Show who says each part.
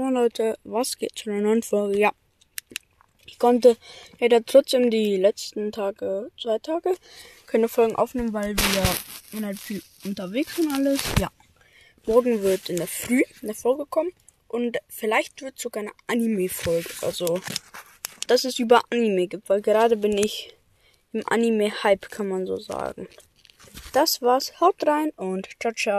Speaker 1: Moin Leute, was geht zu einer neuen Folge? Ja, ich konnte leider trotzdem die letzten Tage, zwei Tage, keine Folgen aufnehmen, weil wir halt viel unterwegs und alles. Ja, morgen wird in der Früh eine Folge kommen und vielleicht wird sogar eine Anime-Folge. Also, dass es über Anime gibt, weil gerade bin ich im Anime-Hype, kann man so sagen. Das war's, haut rein und ciao, ciao.